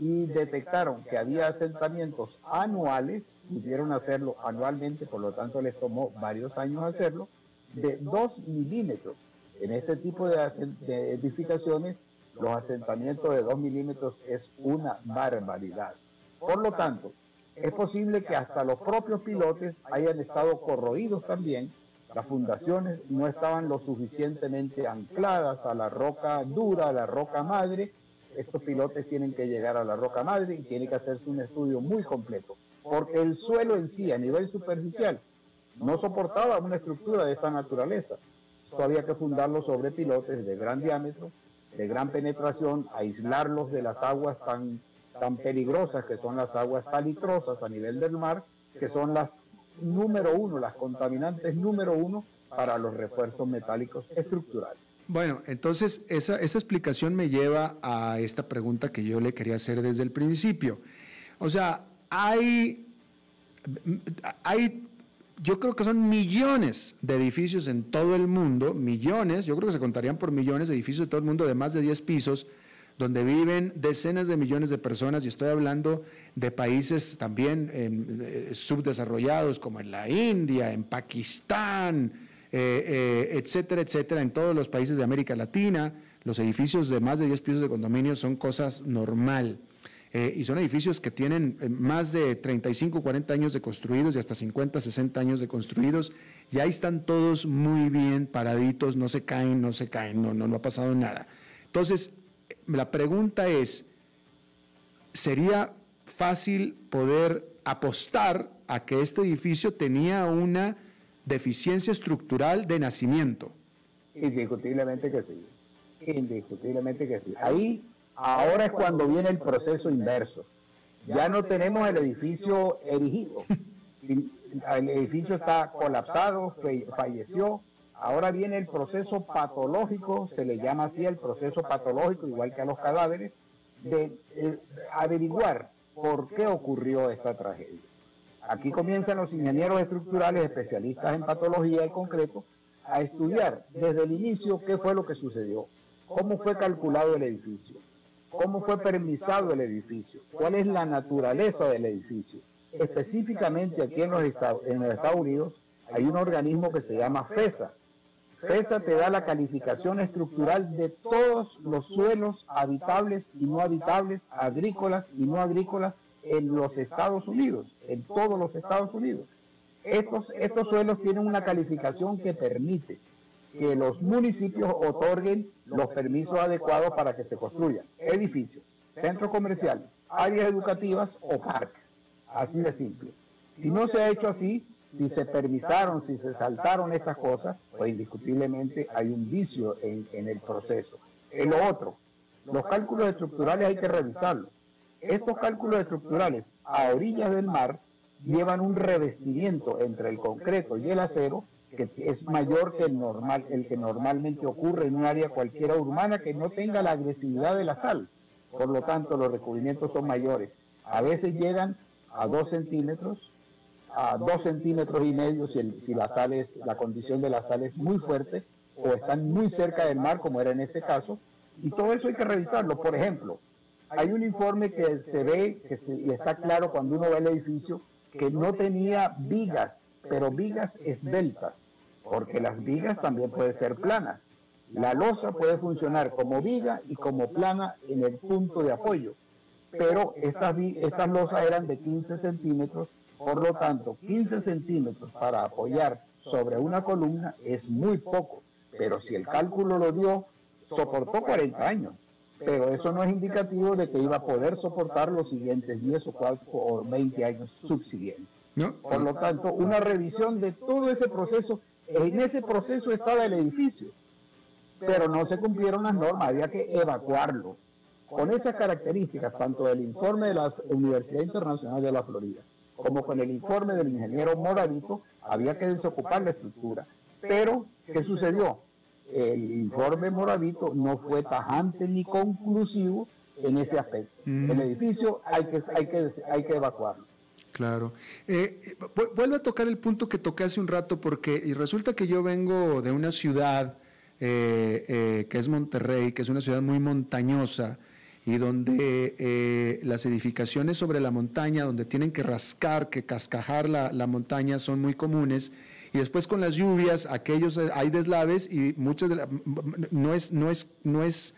y detectaron que había asentamientos anuales, pudieron hacerlo anualmente, por lo tanto les tomó varios años hacerlo, de 2 milímetros. En este tipo de edificaciones los asentamientos de 2 milímetros es una barbaridad. Por lo tanto, es posible que hasta los propios pilotes hayan estado corroídos también. Las fundaciones no estaban lo suficientemente ancladas a la roca dura, a la roca madre. Estos pilotes tienen que llegar a la roca madre y tiene que hacerse un estudio muy completo, porque el suelo en sí, a nivel superficial, no soportaba una estructura de esta naturaleza. Había que fundarlo sobre pilotes de gran diámetro de gran penetración, aislarlos de las aguas tan, tan peligrosas que son las aguas salitrosas a nivel del mar, que son las número uno, las contaminantes número uno para los refuerzos metálicos estructurales. Bueno, entonces esa, esa explicación me lleva a esta pregunta que yo le quería hacer desde el principio. O sea, hay, hay yo creo que son millones de edificios en todo el mundo, millones, yo creo que se contarían por millones de edificios de todo el mundo de más de 10 pisos, donde viven decenas de millones de personas, y estoy hablando de países también eh, subdesarrollados como en la India, en Pakistán, eh, eh, etcétera, etcétera, en todos los países de América Latina, los edificios de más de 10 pisos de condominio son cosas normal. Y son edificios que tienen más de 35, 40 años de construidos y hasta 50, 60 años de construidos, y ahí están todos muy bien paraditos, no se caen, no se caen, no, no, no ha pasado nada. Entonces, la pregunta es, ¿sería fácil poder apostar a que este edificio tenía una deficiencia estructural de nacimiento? Indiscutiblemente que sí. Indiscutiblemente que sí. Ahí, ahora es cuando viene el proceso inverso. Ya no tenemos el edificio erigido. El edificio está colapsado, falleció. Ahora viene el proceso patológico, se le llama así el proceso patológico, igual que a los cadáveres, de eh, averiguar por qué ocurrió esta tragedia. Aquí comienzan los ingenieros estructurales, especialistas en patología en concreto, a estudiar desde el inicio qué fue lo que sucedió, cómo fue calculado el edificio, cómo fue permisado el edificio, cuál es la naturaleza del edificio. Específicamente aquí en los Estados Unidos hay un organismo que se llama FESA. FESA te da la calificación estructural de todos los suelos habitables y no habitables, agrícolas y no agrícolas en los Estados Unidos, en todos los Estados Unidos. Estos, estos suelos tienen una calificación que permite que los municipios otorguen los permisos adecuados para que se construyan edificios, centros comerciales, áreas educativas o parques. Así de simple. Si no se ha hecho así, si se permisaron, si se saltaron estas cosas, pues indiscutiblemente hay un vicio en, el proceso. En lo otro, los cálculos estructurales hay que revisarlos. Estos cálculos estructurales a orillas del mar llevan un revestimiento entre el concreto y el acero que es mayor que el normal, el que normalmente ocurre en un área cualquiera urbana que no tenga la agresividad de la sal. Por lo tanto, los recubrimientos son mayores. A veces llegan a dos centímetros, a dos centímetros y medio si, la sal es, la condición de la sal es muy fuerte o están muy cerca del mar, como era en este caso. Y todo eso hay que revisarlo. Por ejemplo, hay un informe que se ve, que está claro cuando uno ve el edificio, que no tenía vigas, pero vigas esbeltas, porque las vigas también pueden ser planas. La losa puede funcionar como viga y como plana en el punto de apoyo, pero estas, estas losas eran de 15 centímetros, por lo tanto, 15 centímetros para apoyar sobre una columna es muy poco, pero si el cálculo lo dio, soportó 40 años pero eso no es indicativo de que iba a poder soportar los siguientes 10 o, 4, o 20 años subsiguientes. Por lo tanto, una revisión de todo ese proceso, en ese proceso estaba el edificio, pero no se cumplieron las normas, había que evacuarlo. Con esas características, tanto del informe de la Universidad Internacional de la Florida como con el informe del ingeniero Moravito, había que desocupar la estructura. Pero, ¿qué sucedió? el informe Moravito no fue tajante ni conclusivo en ese aspecto. Mm. El edificio hay que, hay que, hay que evacuarlo. Claro. Eh, vuelvo a tocar el punto que toqué hace un rato porque y resulta que yo vengo de una ciudad eh, eh, que es Monterrey, que es una ciudad muy montañosa y donde las edificaciones sobre la montaña, donde tienen que rascar, que cascajar la, la montaña, son muy comunes y después con las lluvias, aquellos eh, hay deslaves y muchas de no es no es no es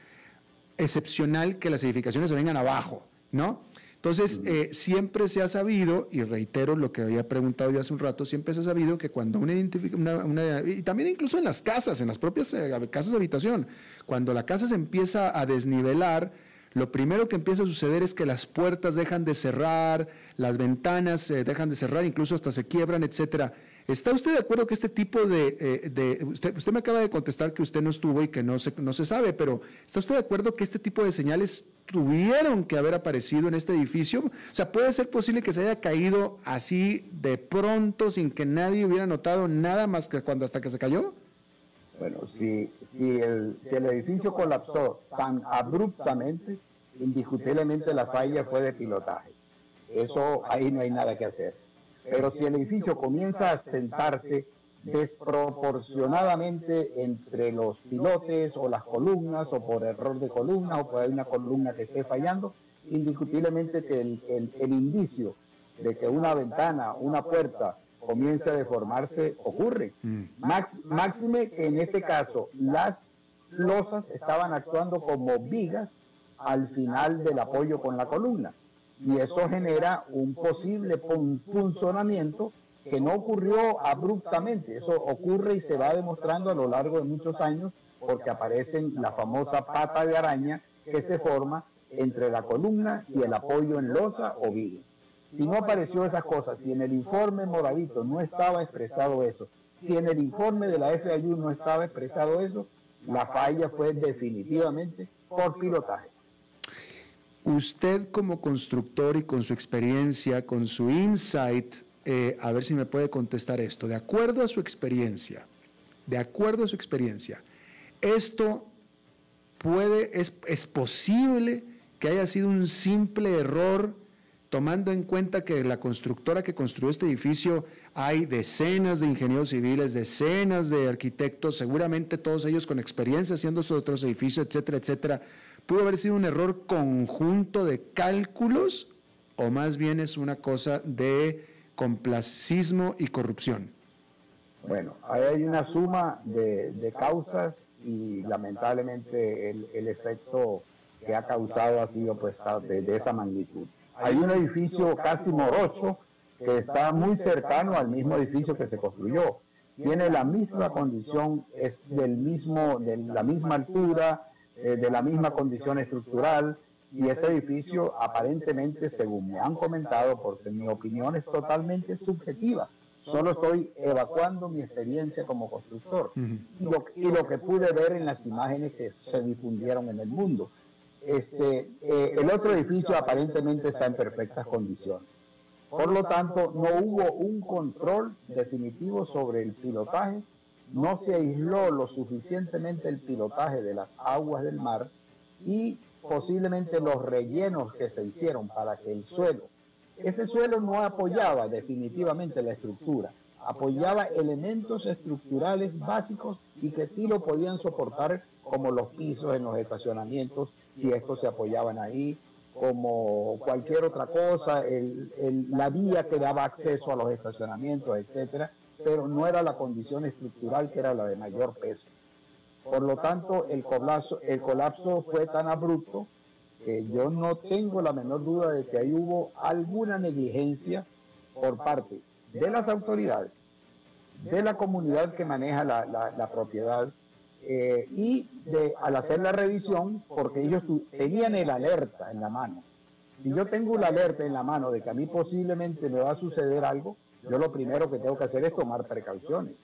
excepcional que las edificaciones se vengan abajo, ¿no? Entonces, eh, siempre se ha sabido, y reitero lo que había preguntado yo hace un rato, siempre se ha sabido que cuando una, una, una y también incluso en las casas, en las propias eh, casas de habitación, cuando la casa se empieza a desnivelar, lo primero que empieza a suceder es que las puertas dejan de cerrar, las ventanas dejan de cerrar, incluso hasta se quiebran, etcétera. ¿Está usted de acuerdo que este tipo de... Eh, usted, usted, me acaba de contestar que usted no estuvo y que no se, no se sabe, pero ¿está usted de acuerdo que este tipo de señales tuvieron que haber aparecido en este edificio? O sea, ¿puede ser posible que se haya caído así de pronto sin que nadie hubiera notado nada más que cuando hasta que se cayó? Bueno, si, si, el, si el edificio colapsó tan abruptamente, indiscutiblemente la falla fue de pilotaje. Eso ahí no hay nada que hacer. Pero si el edificio comienza a sentarse desproporcionadamente entre los pilotes o las columnas o por error de columna o por una columna que esté fallando, indiscutiblemente que el, indicio de que una ventana, una puerta comience a deformarse ocurre. Mm. máxime que en este caso las losas estaban actuando como vigas al final del apoyo con la columna y eso genera un posible funcionamiento que no ocurrió abruptamente, eso ocurre y se va demostrando a lo largo de muchos años porque aparecen la famosa pata de araña que se forma entre la columna y el apoyo en losa o vidrio. Si no apareció esas cosas, si en el informe Moravito no estaba expresado eso, si en el informe de la FAU no estaba expresado eso, la falla fue definitivamente por pilotaje. Usted como constructor y con su experiencia, con su insight, eh, a ver si me puede contestar esto. De acuerdo a su experiencia, de acuerdo a su experiencia, esto puede, es, es posible que haya sido un simple error, tomando en cuenta que la constructora que construyó este edificio hay decenas de ingenieros civiles, decenas de arquitectos, seguramente todos ellos con experiencia haciendo sus otros edificios, etcétera, etcétera. ¿Pudo haber sido un error conjunto de cálculos o más bien es una cosa de complacismo y corrupción? Bueno, hay una suma de, causas y lamentablemente el, efecto que ha causado ha sido pues de esa magnitud. Hay un edificio casi morocho que está muy cercano al mismo edificio que se construyó. Tiene la misma condición, es del mismo, de la misma altura, eh, de la misma condición estructural, y ese edificio aparentemente, según me han comentado, porque mi opinión es totalmente subjetiva, solo estoy evacuando mi experiencia como constructor y, lo, y, lo, que pude ver en las imágenes que se difundieron en el mundo. Este, eh, el otro edificio aparentemente está en perfectas condiciones. Por lo tanto, no hubo un control definitivo sobre el pilotaje, no se aisló lo suficientemente el pilotaje de las aguas del mar y posiblemente los rellenos que se hicieron para que el suelo, ese suelo no apoyaba definitivamente la estructura, apoyaba elementos estructurales básicos y que sí lo podían soportar como los pisos en los estacionamientos, si estos se apoyaban ahí, como cualquier otra cosa, la vía que daba acceso a los estacionamientos, etcétera, pero no era la condición estructural que era la de mayor peso. Por lo tanto, el colapso, el colapso fue tan abrupto que yo no tengo la menor duda de que ahí hubo alguna negligencia por parte de las autoridades, de la comunidad que maneja la propiedad eh, y al hacer la revisión, porque ellos tenían el alerta en la mano. Si yo tengo la alerta en la mano de que a mí posiblemente me va a suceder algo, yo lo primero que tengo que hacer es tomar precauciones.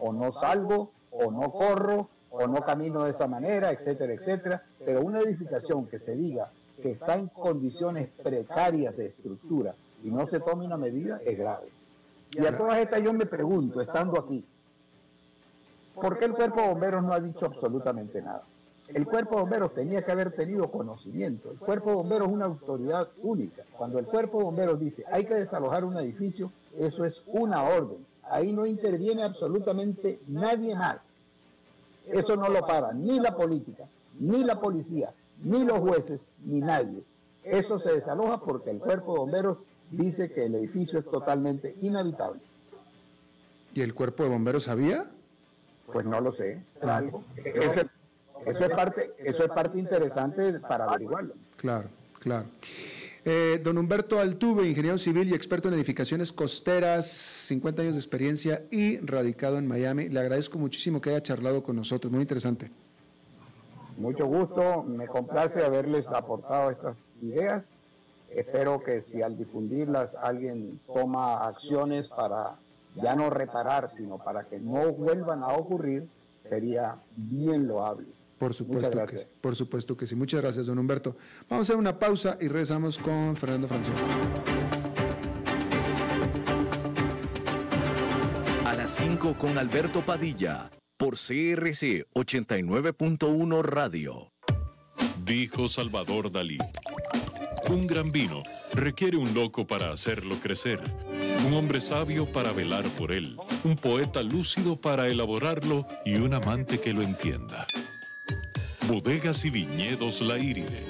O no salgo, o no corro, o no camino de esa manera, etcétera, etcétera. Pero una edificación que se diga que está en condiciones precarias de estructura y no se tome una medida es grave. Y a todas estas yo me pregunto, estando aquí, ¿Por qué el cuerpo de bomberos no ha dicho absolutamente nada? El cuerpo de bomberos tenía que haber tenido conocimiento. El cuerpo de bomberos es una autoridad única. Cuando el cuerpo de bomberos dice hay que desalojar un edificio, eso es una orden. Ahí no interviene absolutamente nadie más. Eso no lo para ni la política, ni la policía, ni los jueces, ni nadie. Eso se desaloja porque el cuerpo de bomberos dice que el edificio es totalmente inhabitable. ¿Y el cuerpo de bomberos sabía? Pues no lo sé. Eso, es parte, eso es parte interesante para averiguarlo. Claro, claro. Eh, don Humberto Altuve, ingeniero civil y experto en edificaciones costeras, 50 años de experiencia y radicado en Miami. Le agradezco muchísimo que haya charlado con nosotros, muy interesante. Mucho gusto, me complace haberles aportado estas ideas. Espero que si al difundirlas alguien toma acciones para ya no reparar, sino para que no vuelvan a ocurrir, sería bien loable. Por supuesto, que sí, por supuesto que sí. Muchas gracias, don Humberto. Vamos a hacer una pausa y regresamos con Fernando Francisco. A las 5 con Alberto Padilla, por CRC 89.1 Radio. Dijo Salvador Dalí. Un gran vino requiere un loco para hacerlo crecer un hombre sabio para velar por él, un poeta lúcido para elaborarlo y un amante que lo entienda. Bodegas y viñedos La Iride,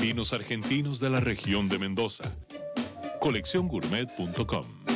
vinos argentinos de la región de Mendoza. Colecciongourmet.com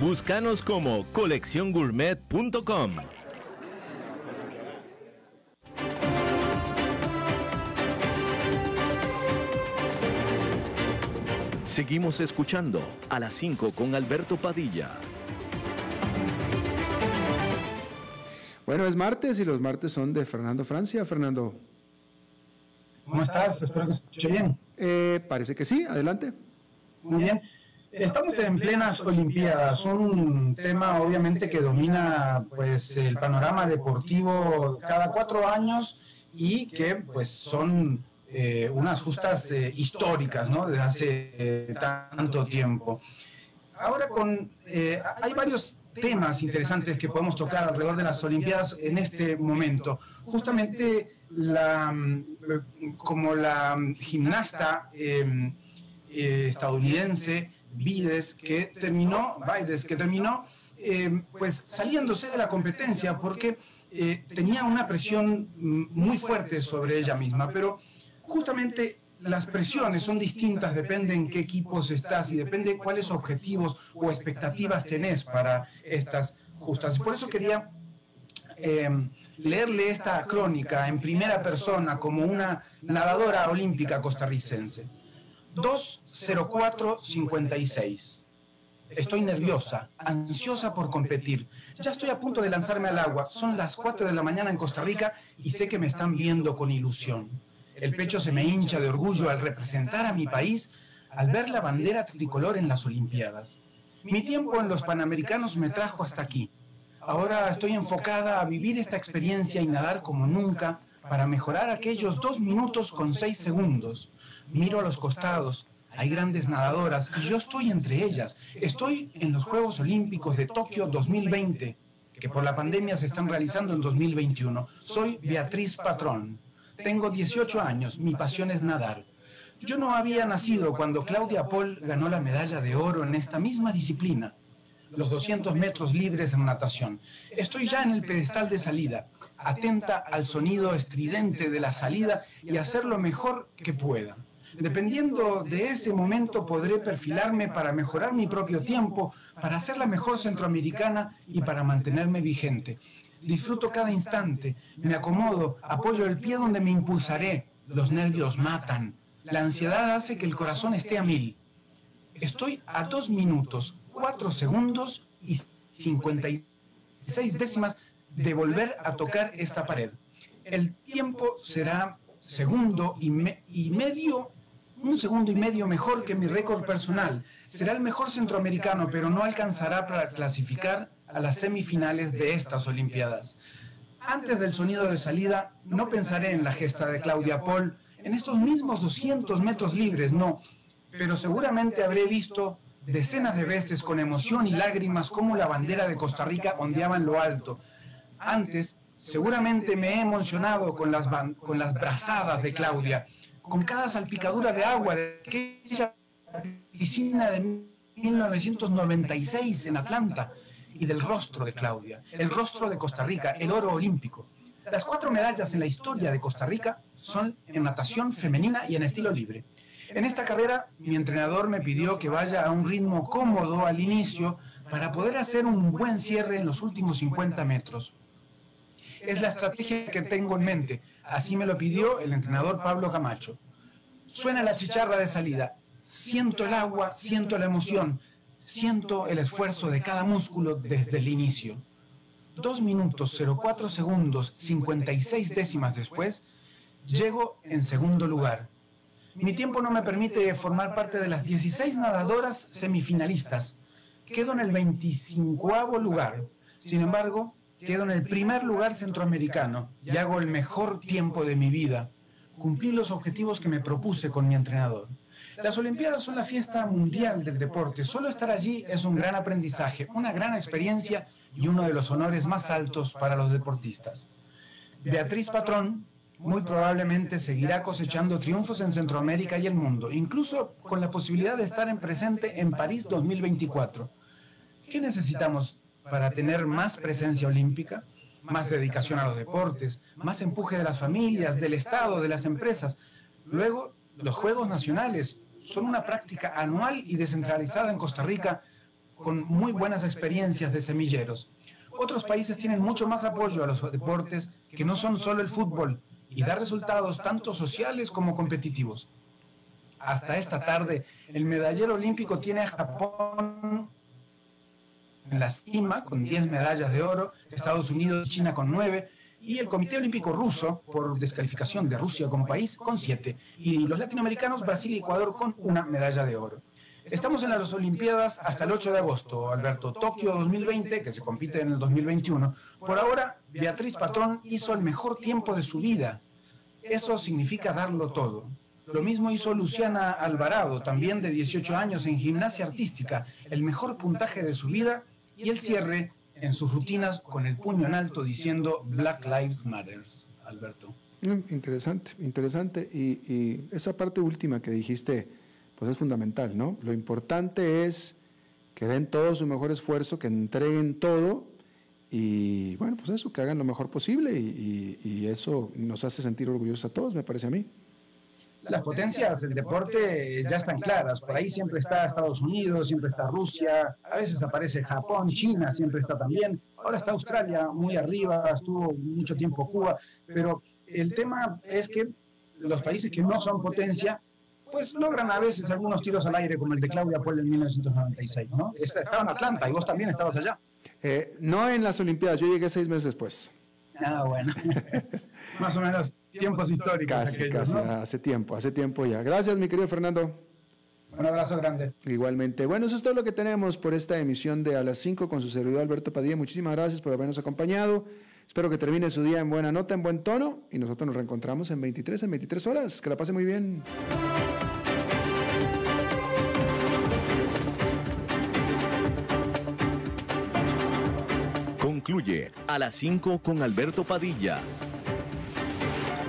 Búscanos como colecciongourmet.com. Seguimos escuchando a las 5 con Alberto Padilla. Bueno, es martes y los martes son de Fernando Francia. Fernando. ¿Cómo estás? Espero que se escuche bien. Eh, parece que sí, adelante. Muy bien. Estamos en plenas Olimpiadas, un tema obviamente que domina pues el panorama deportivo cada cuatro años y que pues son eh, unas justas eh, históricas, ¿no? Desde hace eh, tanto tiempo. Ahora con hay varios temas interesantes que podemos tocar alrededor de las Olimpiadas en este momento. Justamente la, como la gimnasta estadounidense Vides que terminó, Bides, que terminó em, pues saliéndose de la competencia porque tenía una presión muy fuerte sobre ella misma, pero justamente las presiones son distintas, depende en qué equipos estás y depende cuáles objetivos o expectativas tenés para estas justas. Por eso quería eh, leerle esta crónica en primera persona como una nadadora olímpica costarricense. 2.04.56. Estoy nerviosa, ansiosa por competir. Ya estoy a punto de lanzarme al agua. Son las 4 de la mañana en Costa Rica y sé que me están viendo con ilusión. El pecho se me hincha de orgullo al representar a mi país, al ver la bandera tricolor en las Olimpiadas. Mi tiempo en los Panamericanos me trajo hasta aquí. Ahora estoy enfocada a vivir esta experiencia y nadar como nunca para mejorar aquellos dos minutos con seis segundos. Miro a los costados, hay grandes nadadoras y yo estoy entre ellas. Estoy en los Juegos Olímpicos de Tokio 2020, que por la pandemia se están realizando en 2021. Soy Beatriz Patrón. Tengo 18 años, mi pasión es nadar. Yo no había nacido cuando Claudia Paul ganó la medalla de oro en esta misma disciplina, los 200 metros libres en natación. Estoy ya en el pedestal de salida, atenta al sonido estridente de la salida y hacer lo mejor que pueda. Dependiendo de ese momento podré perfilarme para mejorar mi propio tiempo, para ser la mejor centroamericana y para mantenerme vigente disfruto cada instante, me acomodo, apoyo el pie donde me impulsaré, los nervios matan, la ansiedad hace que el corazón esté a mil. Estoy a dos minutos, cuatro segundos y 56 décimas de volver a tocar esta pared. El tiempo será segundo y, y medio, un segundo y medio mejor que mi récord personal. Será el mejor centroamericano, pero no alcanzará para clasificar a las semifinales de estas Olimpiadas. Antes del sonido de salida, no pensaré en la gesta de Claudia Paul, en estos mismos 200 metros libres, no, pero seguramente habré visto decenas de veces con emoción y lágrimas cómo la bandera de Costa Rica ondeaba en lo alto. Antes, seguramente me he emocionado con las, con las brazadas de Claudia, con cada salpicadura de agua de aquella piscina de 1996 en Atlanta y del rostro de Claudia, el rostro de Costa Rica, el oro olímpico. Las cuatro medallas en la historia de Costa Rica son en natación femenina y en estilo libre. En esta carrera, mi entrenador me pidió que vaya a un ritmo cómodo al inicio para poder hacer un buen cierre en los últimos 50 metros. Es la estrategia que tengo en mente. Así me lo pidió el entrenador Pablo Camacho. Suena la chicharra de salida. Siento el agua, siento la emoción, Siento el esfuerzo de cada músculo desde el inicio. 2 minutos 04 segundos 56 décimas después, llego en segundo lugar. Mi tiempo no me permite formar parte de las 16 nadadoras semifinalistas. Quedo en el 25 lugar. Sin embargo, quedo en el primer lugar centroamericano y hago el mejor tiempo de mi vida. Cumplí los objetivos que me propuse con mi entrenador. Las Olimpiadas son la fiesta mundial del deporte. Solo estar allí es un gran aprendizaje, una gran experiencia y uno de los honores más altos para los deportistas. Beatriz Patrón muy probablemente seguirá cosechando triunfos en Centroamérica y el mundo, incluso con la posibilidad de estar en presente en París 2024. ¿Qué necesitamos para tener más presencia olímpica? Más dedicación a los deportes, más empuje de las familias, del Estado, de las empresas. Luego, los Juegos Nacionales son una práctica anual y descentralizada en Costa Rica con muy buenas experiencias de semilleros. Otros países tienen mucho más apoyo a los deportes que no son solo el fútbol, y dar resultados tanto sociales como competitivos. Hasta esta tarde, el medallero olímpico tiene a Japón en la cima con 10 medallas de oro, Estados Unidos y China con 9, y el Comité Olímpico Ruso, por descalificación de Rusia como país, con 7, y los latinoamericanos, Brasil y Ecuador, con una medalla de oro. Estamos en las Olimpiadas hasta el 8 de agosto, Alberto. Tokio 2020, que se compite en el 2021. Por ahora, Beatriz Patrón hizo el mejor tiempo de su vida. Eso significa darlo todo. Lo mismo hizo Luciana Alvarado, también de 18 años en gimnasia artística, el mejor puntaje de su vida y el cierre en sus rutinas con el puño en alto diciendo Black Lives Matter. Alberto. Mm, interesante, interesante. Y, y esa parte última que dijiste, pues es fundamental, ¿no? Lo importante es que den todo su mejor esfuerzo, que entreguen todo y, bueno, pues eso, que hagan lo mejor posible y, eso nos hace sentir orgullosos a todos, me parece a mí. Las potencias del deporte ya están claras. Por ahí siempre está Estados Unidos, siempre está Rusia, a veces aparece Japón, China siempre está también. Ahora está Australia muy arriba, estuvo mucho tiempo Cuba, pero el tema es que los países que no son potencia pues logran a veces algunos tiros al aire, como el de Claudia Puel en 1996, ¿no? Estaba en Atlanta y vos también estabas allá. Eh, no en las Olimpiadas, yo llegué seis meses después. Ah, bueno. Más o menos tiempos históricos. Casi, casi, hace tiempo, hace tiempo ya. Gracias, mi querido Fernando. Un abrazo grande. Igualmente. Bueno, eso es todo lo que tenemos por esta emisión de A las 5 con su servidor Alberto Padilla. Muchísimas gracias por habernos acompañado. Espero que termine su día en buena nota, en buen tono y nosotros nos reencontramos en 23, en 23 horas. Que la pase muy bien. Concluye a las 5 con Alberto Padilla.